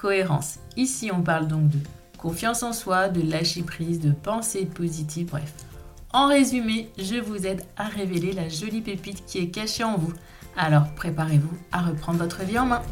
cohérence. Ici, on parle donc de confiance en soi, de lâcher prise, de pensée positive, bref. En résumé, je vous aide à révéler la jolie pépite qui est cachée en vous. Alors préparez-vous à reprendre votre vie en main.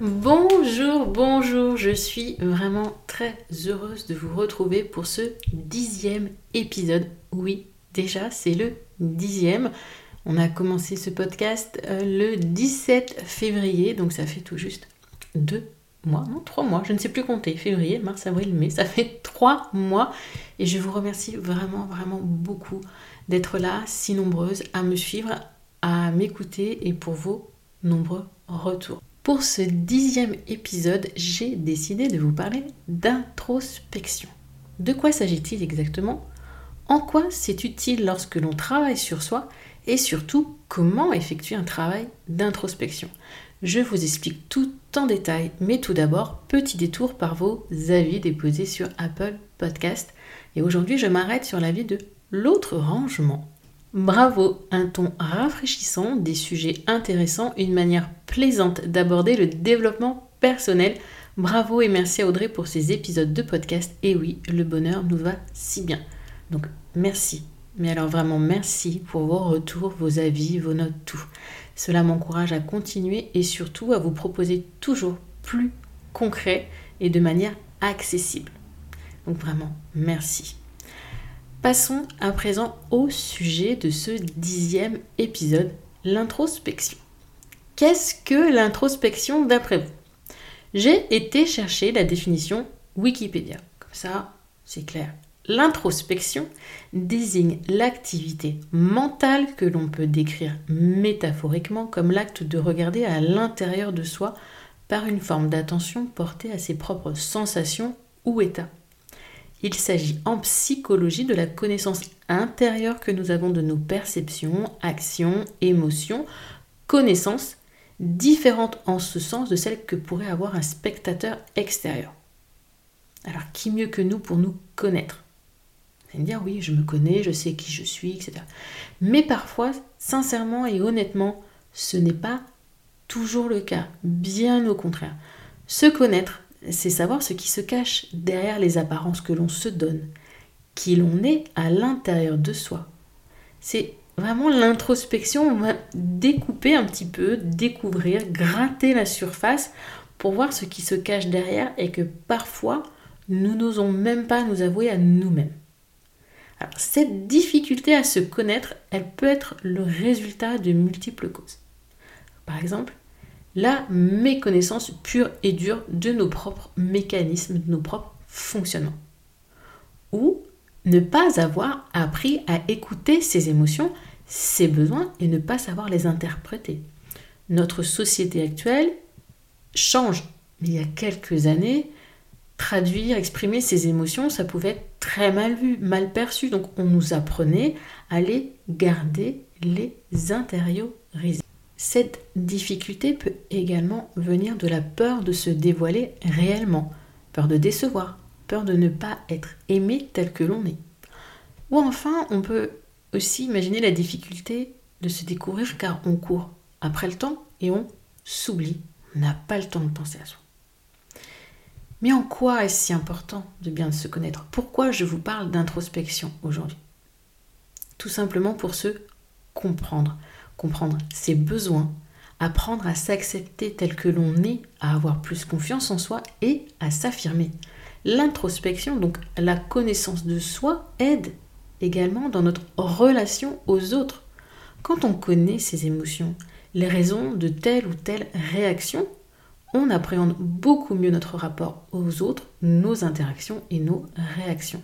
Bonjour, bonjour, je suis vraiment très heureuse de vous retrouver pour ce dixième épisode. Oui, déjà c'est le dixième. On a commencé ce podcast euh, le 17 février, donc ça fait tout juste deux mois, non, trois mois, je ne sais plus compter, février, mars, avril, mai, ça fait trois mois. Et je vous remercie vraiment, vraiment beaucoup d'être là, si nombreuses, à me suivre, à m'écouter et pour vos nombreux retours. Pour ce dixième épisode, j'ai décidé de vous parler d'introspection. De quoi s'agit-il exactement? En quoi c'est utile lorsque l'on travaille sur soi et surtout comment effectuer un travail d'introspection. Je vous explique tout en détail, mais tout d'abord, petit détour par vos avis déposés sur Apple Podcast. Et aujourd'hui, je m'arrête sur l'avis de l'autre rangement. Bravo, un ton rafraîchissant, des sujets intéressants, une manière plaisante d'aborder le développement personnel. Bravo et merci à Audrey pour ces épisodes de podcast. Et oui, le bonheur nous va si bien. Donc merci mais alors vraiment merci pour vos retours, vos avis, vos notes, tout. Cela m'encourage à continuer et surtout à vous proposer toujours plus concret et de manière accessible. Donc vraiment, merci. Passons à présent au sujet de ce dixième épisode, l'introspection. Qu'est-ce que l'introspection d'après vous? J'ai été chercher la définition Wikipédia. Comme ça, c'est clair. L'introspection désigne l'activité mentale que l'on peut décrire métaphoriquement comme l'acte de regarder à l'intérieur de soi par une forme d'attention portée à ses propres sensations ou états. Il s'agit en psychologie de la connaissance intérieure que nous avons de nos perceptions, actions, émotions, connaissances différentes en ce sens de celles que pourrait avoir un spectateur extérieur. Alors qui mieux que nous pour nous connaître? Dire oui, je me connais, je sais qui je suis, etc. Mais parfois, sincèrement et honnêtement, ce n'est pas toujours le cas. Bien au contraire. Se connaître, c'est savoir ce qui se cache derrière les apparences que l'on se donne, qui l'on est à l'intérieur de soi. C'est vraiment l'introspection, on va découper un petit peu, découvrir, gratter la surface pour voir ce qui se cache derrière et que parfois nous n'osons même pas nous avouer à nous-mêmes cette difficulté à se connaître, elle peut être le résultat de multiples causes. Par exemple, la méconnaissance pure et dure de nos propres mécanismes, de nos propres fonctionnements. Ou ne pas avoir appris à écouter ses émotions, ses besoins et ne pas savoir les interpréter. Notre société actuelle change. Il y a quelques années, traduire, exprimer ses émotions, ça pouvait être très mal vu, mal perçu. Donc on nous apprenait à les garder, les intérioriser. Cette difficulté peut également venir de la peur de se dévoiler réellement, peur de décevoir, peur de ne pas être aimé tel que l'on est. Ou enfin, on peut aussi imaginer la difficulté de se découvrir car on court après le temps et on s'oublie. On n'a pas le temps de penser à soi. Mais en quoi est-ce si important de bien se connaître? Pourquoi je vous parle d'introspection aujourd'hui? Tout simplement pour se comprendre, comprendre ses besoins, apprendre à s'accepter tel que l'on est, à avoir plus confiance en soi et à s'affirmer. L'introspection, donc la connaissance de soi, aide également dans notre relation aux autres. Quand on connaît ses émotions, les raisons de telle ou telle réaction, on appréhende beaucoup mieux notre rapport aux autres, nos interactions et nos réactions.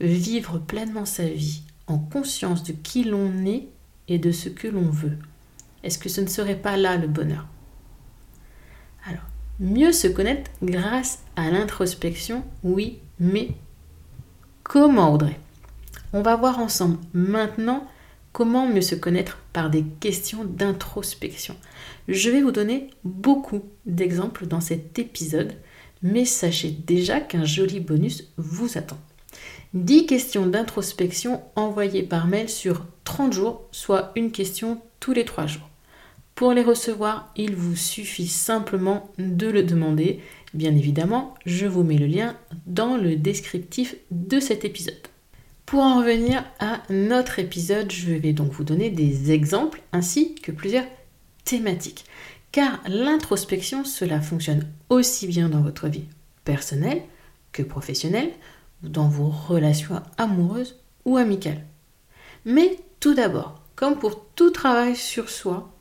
Vivre pleinement sa vie en conscience de qui l'on est et de ce que l'on veut. Est-ce que ce ne serait pas là le bonheur? Alors, Mieux se connaître grâce à l'introspection, oui, mais comment Audrey? On va voir ensemble maintenant comment mieux se connaître par des questions d'introspection. Je vais vous donner beaucoup d'exemples dans cet épisode, mais sachez déjà qu'un joli bonus vous attend. 10 questions d'introspection envoyées par mail sur 30 jours, soit une question tous les 3 jours. Pour les recevoir, il vous suffit simplement de le demander. Bien évidemment, je vous mets le lien dans le descriptif de cet épisode. Pour en revenir à notre épisode, je vais donc vous donner des exemples ainsi que plusieurs thématiques. Car l'introspection, cela fonctionne aussi bien dans votre vie personnelle que professionnelle, dans vos relations amoureuses ou amicales. Mais tout d'abord, comme pour tout travail sur soi,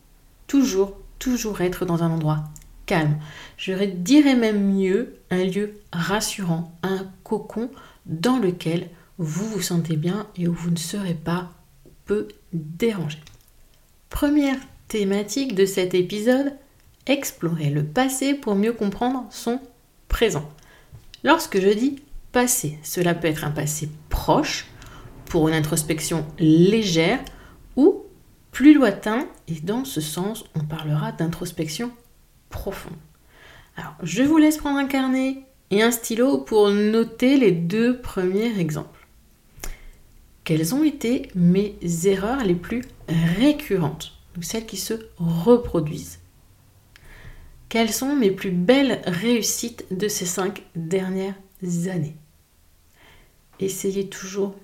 toujours, toujours être dans un endroit calme. Je dirais même mieux, un lieu rassurant, un cocon dans lequel vous vous sentez bien et où vous ne serez pas peu dérangé. Première thématique de cet épisode, explorer le passé pour mieux comprendre son présent. Lorsque je dis passé, cela peut être un passé proche pour une introspection légère ou plus lointain, et dans ce sens, on parlera d'introspection profonde. Alors, je vous laisse prendre un carnet et un stylo pour noter les deux premiers exemples. Quelles ont été mes erreurs les plus récurrentes, ou celles qui se reproduisent Quelles sont mes plus belles réussites de ces cinq dernières années? Essayez toujours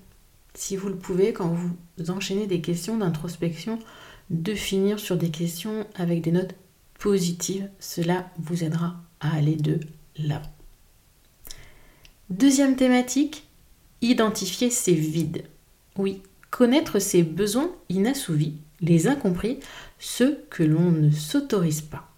si vous le pouvez, quand vous enchaînez des questions d'introspection, de finir sur des questions avec des notes positives. Cela vous aidera à aller de l'avant. Deuxième thématique, identifier ses vides. Oui, connaître ses besoins inassouvis, les incompris, ceux que l'on ne s'autorise pas.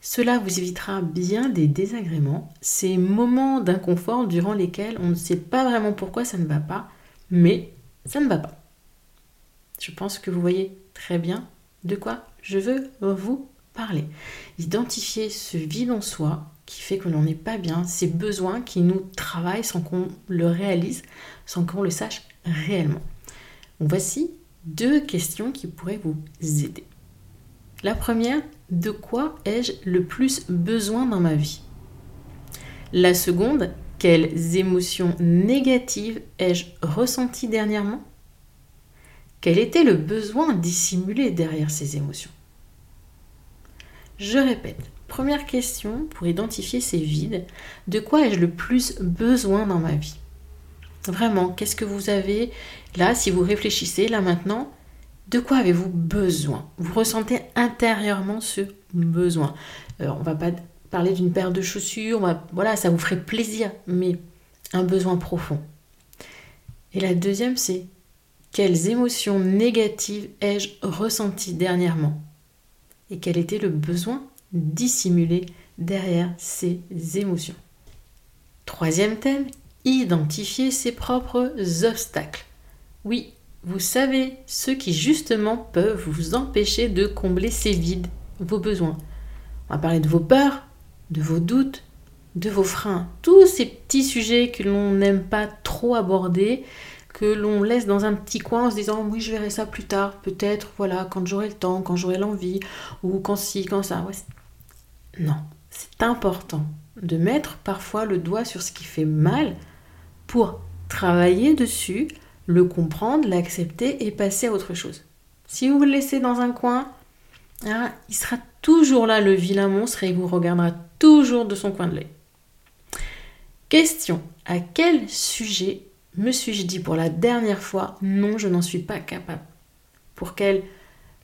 Cela vous évitera bien des désagréments, ces moments d'inconfort durant lesquels on ne sait pas vraiment pourquoi ça ne va pas, mais ça ne va pas. Je pense que vous voyez très bien de quoi je veux vous parler. Identifier ce vide en soi qui fait que l'on n'est pas bien, ces besoins qui nous travaillent sans qu'on le réalise, sans qu'on le sache réellement. Voici deux questions qui pourraient vous aider. La première, de quoi ai-je le plus besoin dans ma vie? La seconde, quelles émotions négatives ai-je ressenties dernièrement? Quel était le besoin dissimulé derrière ces émotions? Je répète, première question pour identifier ces vides, de quoi ai-je le plus besoin dans ma vie? Vraiment, qu'est-ce que vous avez là, si vous réfléchissez là maintenant de quoi avez-vous besoin? Vous ressentez intérieurement ce besoin. On on va pas parler d'une paire de chaussures, voilà, ça vous ferait plaisir, mais un besoin profond. Et la deuxième, c'est quelles émotions négatives ai-je ressenties dernièrement? Et quel était le besoin dissimulé derrière ces émotions? Troisième thème, identifier ses propres obstacles. Oui, vous savez, ceux qui justement peuvent vous empêcher de combler ces vides, vos besoins. On va parler de vos peurs, de vos doutes, de vos freins, tous ces petits sujets que l'on n'aime pas trop aborder, que l'on laisse dans un petit coin en se disant oui je verrai ça plus tard, peut-être voilà quand j'aurai le temps, quand j'aurai l'envie, ou quand si, quand ça. non, c'est important de mettre parfois le doigt sur ce qui fait mal pour travailler dessus, le comprendre, l'accepter et passer à autre chose. Si vous le laissez dans un coin, ah, il sera toujours là le vilain monstre et il vous regardera toujours de son coin de l'œil. Question à quel sujet me suis-je dit pour la dernière fois non, je n'en suis pas capable Pour quel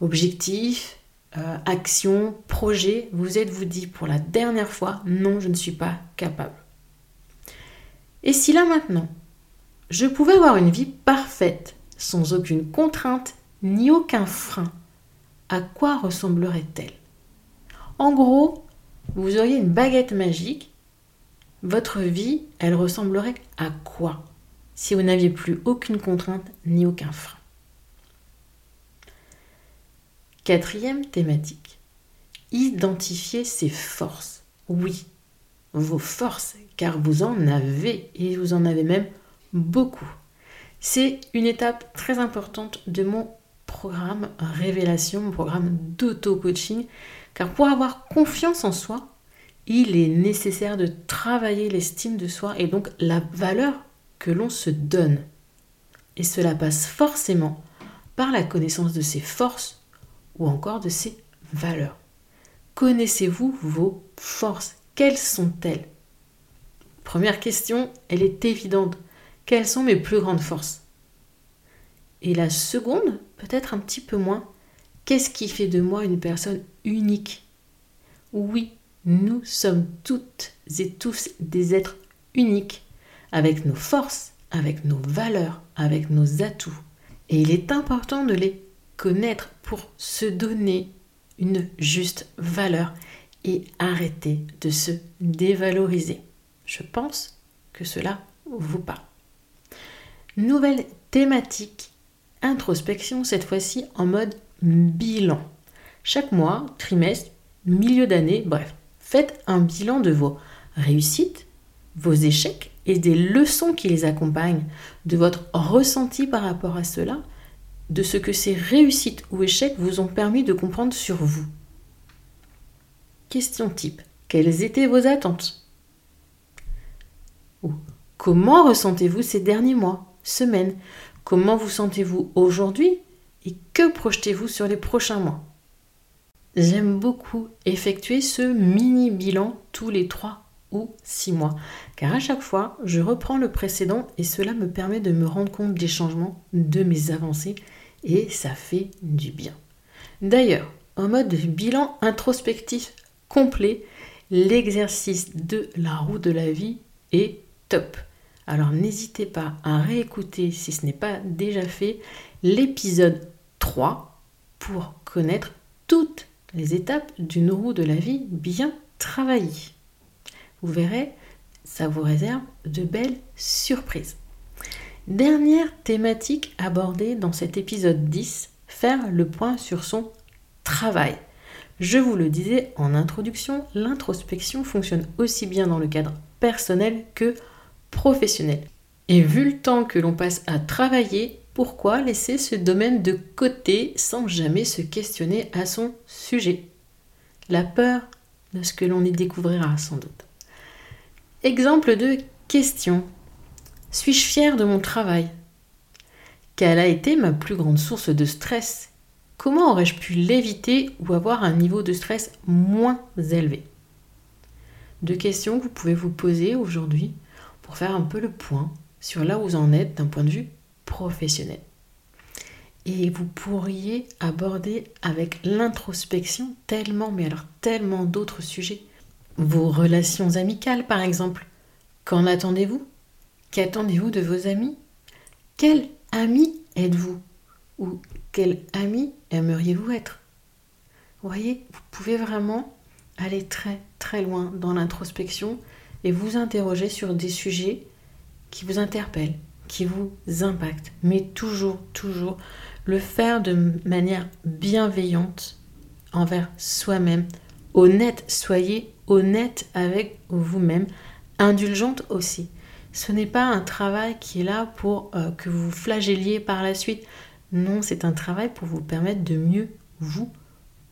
objectif, euh, action, projet vous êtes-vous dit pour la dernière fois non, je ne suis pas capable Et si là maintenant, je pouvais avoir une vie parfaite, sans aucune contrainte ni aucun frein, à quoi ressemblerait-elle? En gros, vous auriez une baguette magique, votre vie, elle ressemblerait à quoi? Si vous n'aviez plus aucune contrainte ni aucun frein. Quatrième thématique. Identifier ses forces. oui, vos forces, car vous en avez et vous en avez même beaucoup. C'est une étape très importante de mon programme Révélation, mon programme d'auto-coaching, car pour avoir confiance en soi, il est nécessaire de travailler l'estime de soi et donc la valeur que l'on se donne. Et cela passe forcément par la connaissance de ses forces ou encore de ses valeurs. Connaissez-vous vos forces? Quelles sont-elles? Première question, elle est évidente. Quelles sont mes plus grandes forces? Et la seconde, peut-être un petit peu moins, qu'est-ce qui fait de moi une personne unique? Oui, nous sommes toutes et tous des êtres uniques, avec nos forces, avec nos valeurs, avec nos atouts. Et il est important de les connaître pour se donner une juste valeur et arrêter de se dévaloriser. Je pense que cela vous parle. Nouvelle thématique, introspection cette fois-ci en mode bilan. Chaque mois, trimestre, milieu d'année, bref, Faites un bilan de vos réussites, vos échecs et des leçons qui les accompagnent, de votre ressenti par rapport à cela, de ce que ces réussites ou échecs vous ont permis de comprendre sur vous. Question type. Quelles étaient vos attentes? Ou comment ressentez-vous ces derniers mois, semaines Comment vous sentez-vous aujourd'hui Et que projetez-vous sur les prochains mois? J'aime beaucoup effectuer ce mini bilan tous les 3 ou 6 mois, car à chaque fois, je reprends le précédent et cela me permet de me rendre compte des changements, de mes avancées, et ça fait du bien. D'ailleurs, en mode bilan introspectif complet, l'exercice de la roue de la vie est top. Alors n'hésitez pas à réécouter, si ce n'est pas déjà fait, l'épisode 3 pour connaître toutes les étapes d'une roue de la vie bien travaillée. Vous verrez, ça vous réserve de belles surprises. Dernière thématique abordée dans cet épisode 10, faire le point sur son travail. Je vous le disais en introduction, l'introspection fonctionne aussi bien dans le cadre personnel que professionnel. Et vu le temps que l'on passe à travailler, pourquoi laisser ce domaine de côté sans jamais se questionner à son sujet? La peur de ce que l'on y découvrira sans doute. Exemple de question. Suis-je fier de mon travail? Quelle a été ma plus grande source de stress? Comment aurais-je pu l'éviter ou avoir un niveau de stress moins élevé? Deux questions que vous pouvez vous poser aujourd'hui pour faire un peu le point sur là où vous en êtes d'un point de vue professionnel. Et vous pourriez aborder avec l'introspection tellement, mais alors tellement d'autres sujets. Vos relations amicales, par exemple. Qu'en attendez-vous? Qu'attendez-vous de vos amis? Quel ami êtes-vous? Ou quel ami aimeriez-vous être? Vous voyez, vous pouvez vraiment aller très très loin dans l'introspection et vous interroger sur des sujets qui vous interpellent, qui vous impacte. Mais toujours, toujours le faire de manière bienveillante envers soi-même. Honnête, soyez honnête avec vous-même. Indulgente aussi. Ce n'est pas un travail qui est là pour euh, que vous flagelliez par la suite. Non, c'est un travail pour vous permettre de mieux vous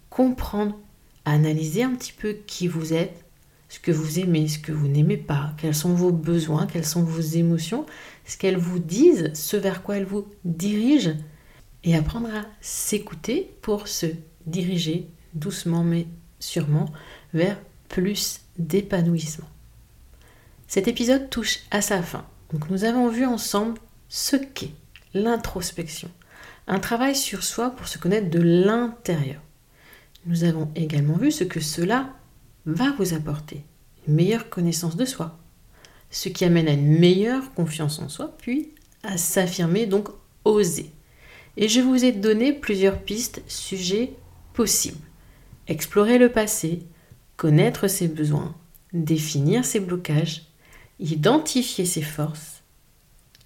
comprendre, analyser un petit peu qui vous êtes, ce que vous aimez, ce que vous n'aimez pas, quels sont vos besoins, quelles sont vos émotions, ce qu'elles vous disent, ce vers quoi elles vous dirigent, et apprendre à s'écouter pour se diriger doucement mais sûrement vers plus d'épanouissement. Cet épisode touche à sa fin. Donc nous avons vu ensemble ce qu'est l'introspection, un travail sur soi pour se connaître de l'intérieur. Nous avons également vu ce que cela va vous apporter une meilleure connaissance de soi, ce qui amène à une meilleure confiance en soi, puis à s'affirmer, donc oser. Et je vous ai donné plusieurs pistes, sujets possibles. Explorer le passé, connaître ses besoins, définir ses blocages, identifier ses forces,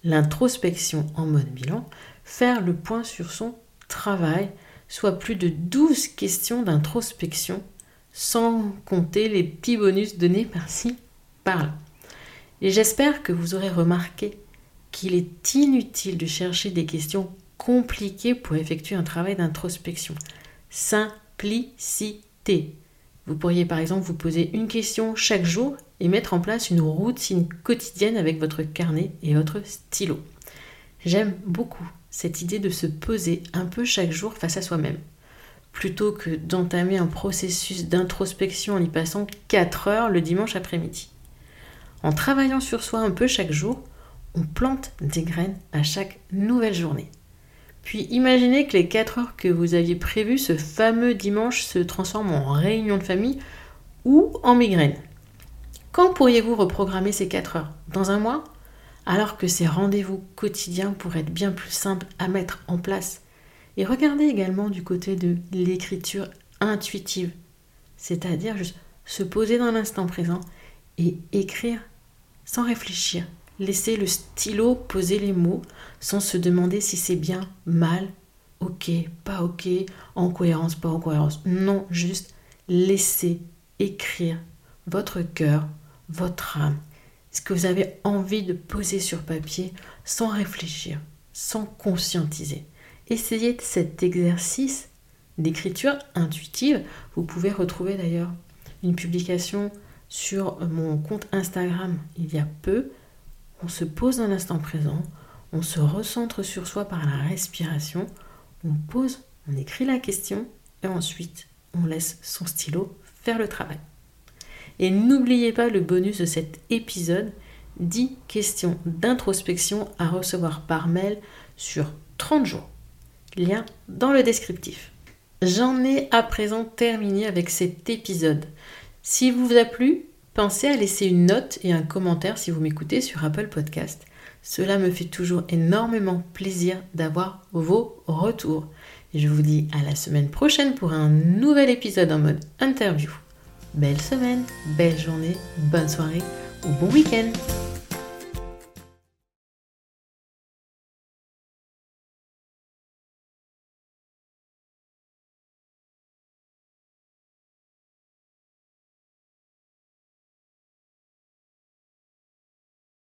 l'introspection en mode bilan, faire le point sur son travail, soit plus de 12 questions d'introspection sans compter les petits bonus donnés par-ci, par-là. Et j'espère que vous aurez remarqué qu'il est inutile de chercher des questions compliquées pour effectuer un travail d'introspection. Simplicité. Vous pourriez par exemple vous poser une question chaque jour et mettre en place une routine quotidienne avec votre carnet et votre stylo. J'aime beaucoup cette idée de se poser un peu chaque jour face à soi-même, plutôt que d'entamer un processus d'introspection en y passant 4 heures le dimanche après-midi. En travaillant sur soi un peu chaque jour, on plante des graines à chaque nouvelle journée. Puis imaginez que les 4 heures que vous aviez prévues ce fameux dimanche se transforment en réunion de famille ou en migraine. Quand pourriez-vous reprogrammer ces 4 heures? Dans un mois? Alors que ces rendez-vous quotidiens pourraient être bien plus simples à mettre en place. Et regardez également du côté de l'écriture intuitive, c'est-à-dire juste se poser dans l'instant présent et écrire sans réfléchir, Laissez le stylo poser les mots sans se demander si c'est bien, mal, ok, pas ok, en cohérence, pas en cohérence. Non, juste laissez écrire votre cœur, votre âme, ce que vous avez envie de poser sur papier sans réfléchir, sans conscientiser. Essayez cet exercice d'écriture intuitive. Vous pouvez retrouver d'ailleurs une publication sur mon compte Instagram il y a peu on se pose dans l'instant présent, on se recentre sur soi par la respiration, on pose, on écrit la question et ensuite on laisse son stylo faire le travail. Et n'oubliez pas le bonus de cet épisode, 10 questions d'introspection à recevoir par mail sur 30 jours. Lien dans le descriptif. J'en ai à présent terminé avec cet épisode. S'il vous a plu, Pensez à laisser une note et un commentaire si vous m'écoutez sur Apple Podcast. Cela me fait toujours énormément plaisir d'avoir vos retours. Et je vous dis à la semaine prochaine pour un nouvel épisode en mode interview. Belle semaine, belle journée, bonne soirée ou bon week-end